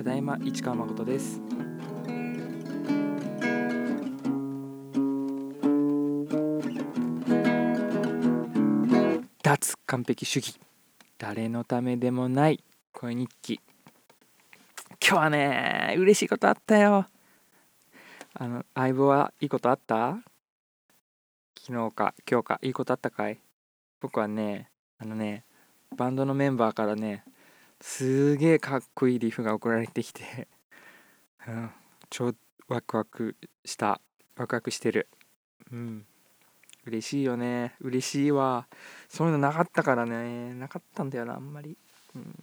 ただいま市川誠です。脱完璧主義。誰のためでもない声日記。今日はね嬉しいことあったよ。あの相棒はいいことあった？昨日か今日かいいことあったかい？僕はねあのねバンドのメンバーからねすげえかっこいいリフが送られてきて うん超ワクワクしたワクワクしてる。うん。嬉しいよね。嬉しいわ。そういうのなかったからね。なかったんだよなあんまり、うん、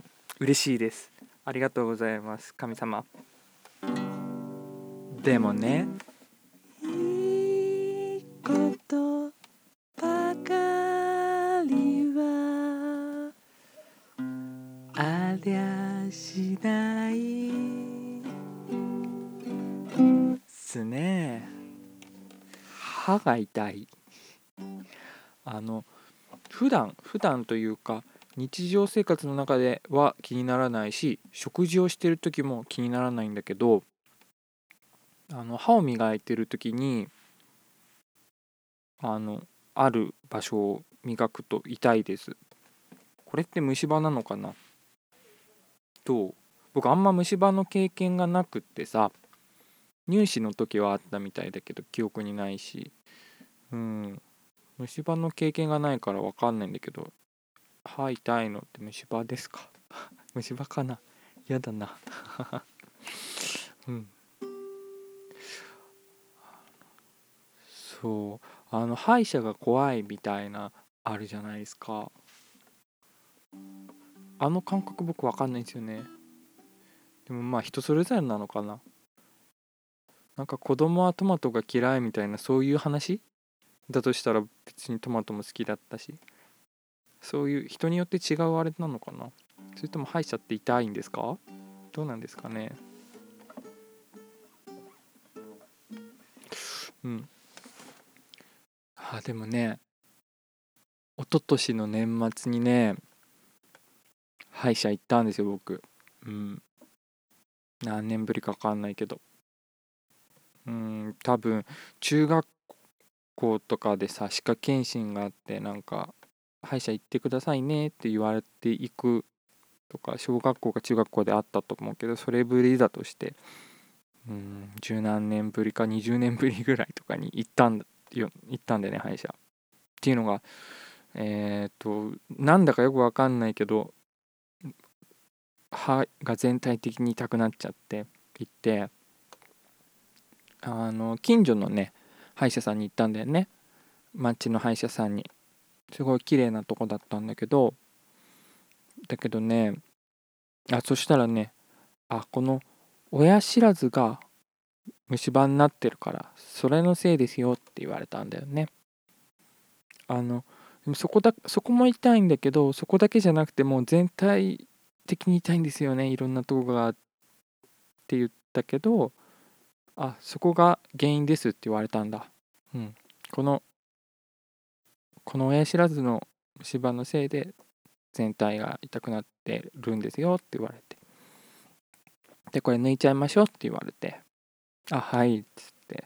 嬉しいです。ありがとうございます神様。でもね。いいことばかりはありゃしない。すね。歯が痛い。あの普段普段というか日常生活の中では気にならないし食事をしてる時も気にならないんだけどあの歯を磨いてる時にあのある場所を磨くと痛いです。これって虫歯なのかな？と僕あんま虫歯の経験がなくってさ入試の時はあったみたいだけど記憶にないし。うん。虫歯の経験がないから分かんないんだけど歯痛いのって虫歯ですか？虫歯かな？嫌だな。うん。そう。あの歯医者が怖いみたいなあるじゃないですか。あの感覚僕分かんないんですよね。でもまあ人それぞれなのかな。なんか子供はトマトが嫌いみたいなそういう話？だとしたら別にトマトも好きだったし。そういう人によって違うあれなのかな。それとも歯医者って痛いんですか？どうなんですかね。うん。あでもね一昨年の年末にね歯医者行ったんですよ僕。うん。何年ぶりか分かんないけど。うん多分中学校とかでさ歯科検診があってなんか歯医者行ってくださいねって言われていくとか小学校か中学校であったと思うけどそれぶりだとしてうん十何年ぶりか20年ぶりぐらいとかに行ったんだ行ったんでね歯医者。っていうのがえっ、となんだかよくわかんないけど歯が全体的に痛くなっちゃって行ってあの近所のね歯医者さんに行ったんだよね。町の歯医者さんに。すごい綺麗なとこだったんだけどだけどねあそしたらねあこの親知らずが虫歯になってるからそれのせいですよって言われたんだよね。あのでもそこだそこも痛いんだけどそこだけじゃなくてもう全体的に痛いんですよねいろんなとこがって言ったけどあそこが原因ですって言われたんだ。うん。このこの親知らずの虫歯のせいで全体が痛くなってるんですよって言われて。でこれ抜いちゃいましょうって言われて。あはいっつって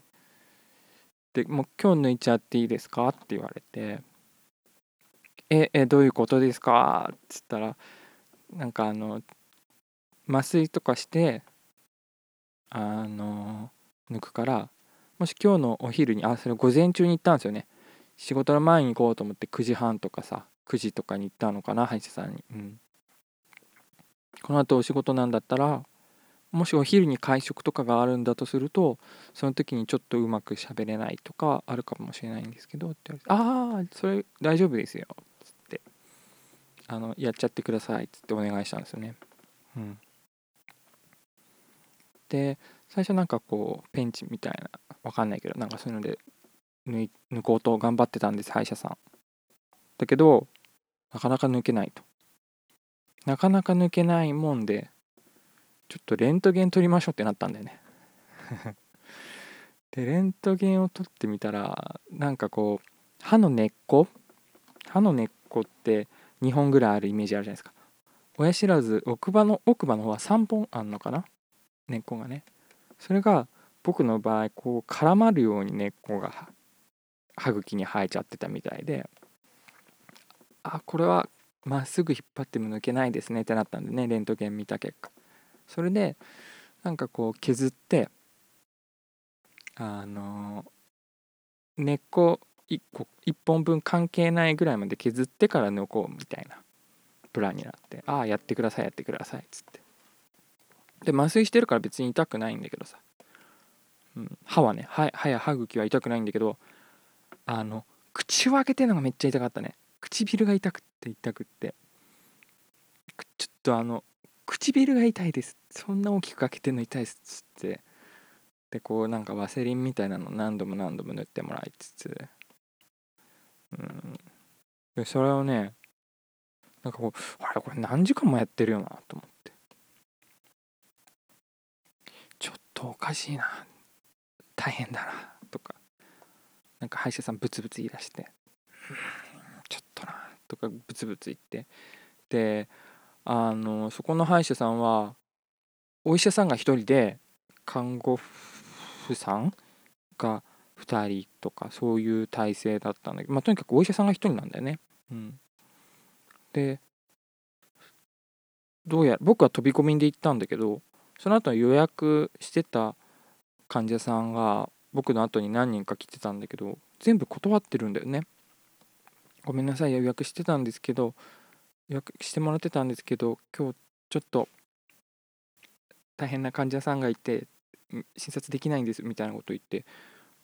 でもう今日抜いちゃっていいですか？って言われてええどういうことですか？っつったらなんかあの麻酔とかしてあの抜くからもし今日のお昼にあそれ午前中に行ったんですよね。仕事の前に行こうと思って9時半とかさ9時とかに行ったのかな歯医者さんに。うん。この後お仕事なんだったらもしお昼に会食とかがあるんだとするとその時にちょっとうまく喋れないとかあるかもしれないんですけどって言われて「ああそれ大丈夫ですよ」つって。あのやっちゃってくださいっつってお願いしたんですよね。うん。で最初なんかこうペンチみたいなわかんないけどなんかそういうので抜い抜こうと頑張ってたんです歯医者さん。だけどなかなか抜けないと。なかなか抜けないもんでちょっとレントゲン取りましょうってなったんだよね。でレントゲンを取ってみたらなんかこう歯の根っこ？歯の根っこって2本ぐらいあるイメージあるじゃないですか。親知らず奥歯の奥歯の方は3本あんのかな？根っこがね。それが僕の場合こう絡まるように根っこが歯茎に生えちゃってたみたいであこれはまっすぐ引っ張っても抜けないですねってなったんでねレントゲン見た結果それでなんかこう削ってあの根っこ 1, 個1本分関係ないぐらいまで削ってから抜こうみたいなプランになってああやってくださいやってくださいっつって。で麻酔してるから別に痛くないんだけどさ、うん、歯はね歯歯や歯茎は痛くないんだけどあの口を開けてるのがめっちゃ痛かったね。唇が痛くって痛くって。ちょっとあの唇が痛いです。そんな大きく開けてるの痛いっつって。でこうなんかワセリンみたいなの何度も何度も塗ってもらいつつ。うん。でそれをねなんかこうあれこれ何時間もやってるよなと思って。ちょっとおかしいな。大変だな。とか。なんか歯医者さんブツブツ言い出して。ちょっとな。とかブツブツ言って。であのそこの歯医者さんはお医者さんが1人で看護婦さんが2人とかそういう体制だったんだけど、まあ、とにかくお医者さんが1人なんだよね。うん、でどうやら僕は飛び込みで行ったんだけどその後予約してた患者さんが僕の後に何人か来てたんだけど全部断ってるんだよね。ごめんなさい予約してたんですけど予約してもらってたんですけど今日ちょっと大変な患者さんがいて診察できないんですみたいなこと言って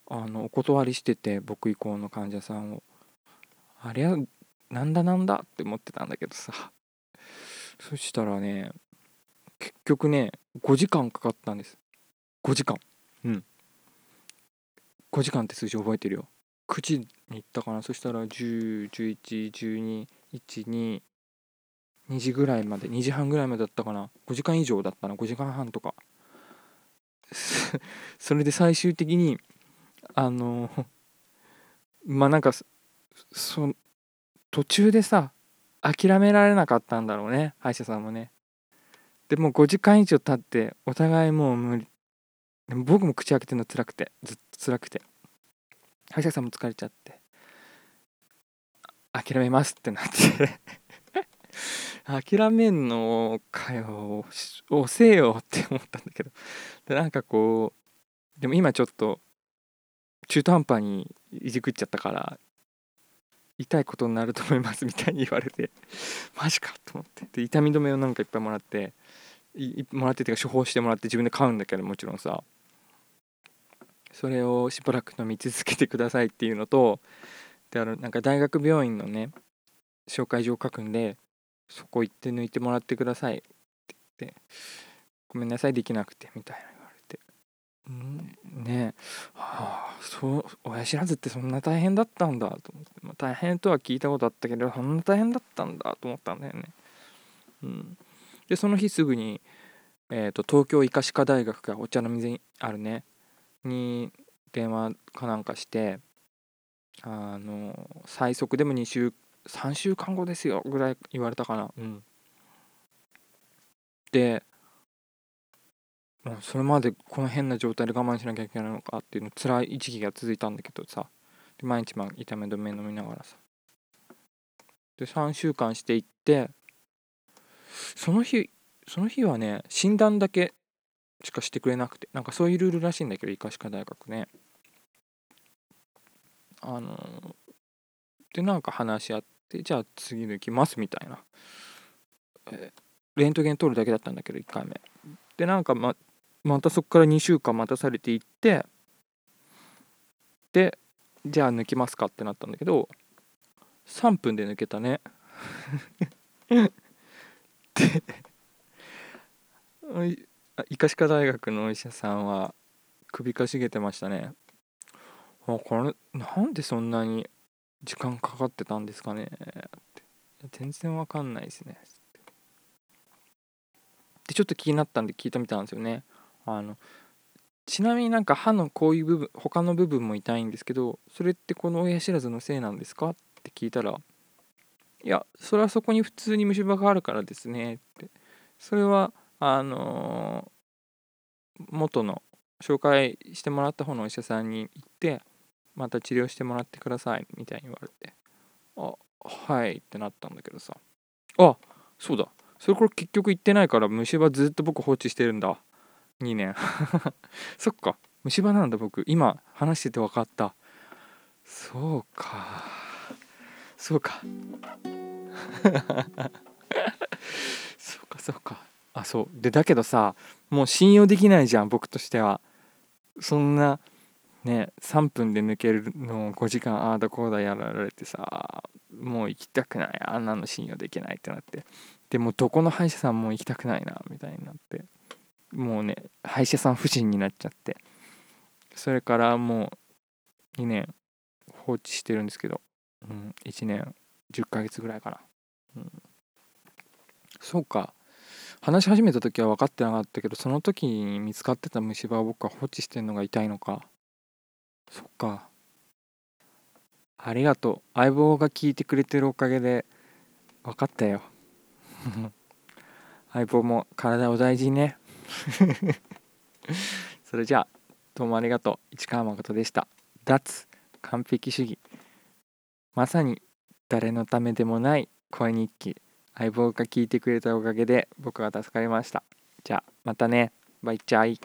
あのお断りしてて僕以降の患者さんを。あれはなんだなんだって思ってたんだけどさ。そしたらね結局ね5時間かかったんです。5時間。うん。5時間って数字覚えてるよ。9時に行ったかな。そしたら10111212 2時ぐらいまで2時半ぐらいまでだったかな。5時間以上だったな。5時間半とか。それで最終的にあのまあなんかそ途中でさ諦められなかったんだろうね。歯医者さんもね。でも5時間以上経ってお互いもう無理。でも僕も口開けてるの辛くて。ずっと辛くて。歯医者さんも疲れちゃって。諦めますってなって。諦めんのかよ押せよって思ったんだけど。でなんかこうでも今ちょっと中途半端にいじくっちゃったから痛いことになると思いますみたいに言われて マジかと思って。で痛み止めをなんかいっぱいもらってもらっててか処方してもらって自分で買うんだけどもちろんさ。それをしばらく飲み続けてくださいっていうのとであのなんか大学病院のね紹介状を書くんでそこ行って抜いてもらってください。って言ってごめんなさいできなくてみたいな言われて。うん。ね。えはあそう親知らずってそんな大変だったんだと思って、まあ、大変とは聞いたことあったけどそんな大変だったんだと思ったんだよね。うん。でその日すぐに、えーと、東京医科歯科大学がお茶の水にあるね。に電話かなんかしてあの最速でも2週3週間後ですよぐらい言われたかな。うん。でそれまでこの変な状態で我慢しなきゃいけないのかっていうの辛い時期が続いたんだけどさ。で毎日ま痛め止め飲みながらさ。で3週間していってその日その日はね診断だけしかしてくれなくてなんかそういうルールらしいんだけど医科歯科大学ね。あのでなんか話し合ってでじゃあ次抜きますみたいな、えー、レントゲン取るだけだったんだけど1回目。でなんかままたそこから2週間待たされていってでじゃあ抜きますかってなったんだけど3分で抜けたね。で医科歯科大学のお医者さんは首かしげてましたね。これなんでそんなに時間かかってたんですかね。って全然わかんないですね。でちょっと気になったんで聞いてみたんですよね。あのちなみになんか歯のこういう部分他の部分も痛いんですけどそれってこの親知らずのせいなんですか？って聞いたらいやそれはそこに普通に虫歯があるからですね。って。それはあのー元の紹介してもらった方のお医者さんに行ってまた治療してもらってくださいみたいに言われてあはいってなったんだけどさあそうだ。それこれ結局行ってないから虫歯ずっと僕放置してるんだ。2年。そっか。虫歯なんだ僕。今話してて分かった。そうか。そうか。そうかそうか。あそう。でだけどさもう信用できないじゃん僕としては。そんなね3分で抜けるのを5時間ああだこうだやられてさもう行きたくないあんなの信用できないってなって。でもどこの歯医者さんも行きたくないなみたいになって。もうね歯医者さん不信になっちゃって。それからもう2年放置してるんですけど、うん、1年10ヶ月ぐらいかな、うん、そうか。話し始めた時は分かってなかったけどその時に見つかってた虫歯を僕は放置してんのが痛いのか。そっか。ありがとう。相棒が聞いてくれてるおかげで分かったよ。相棒も体を大事にね。それじゃあどうもありがとう。市川誠でした。脱完璧主義。まさに誰のためでもない声日記。相棒が聞いてくれたおかげで僕は助かりました。じゃあまたね。バイチャイ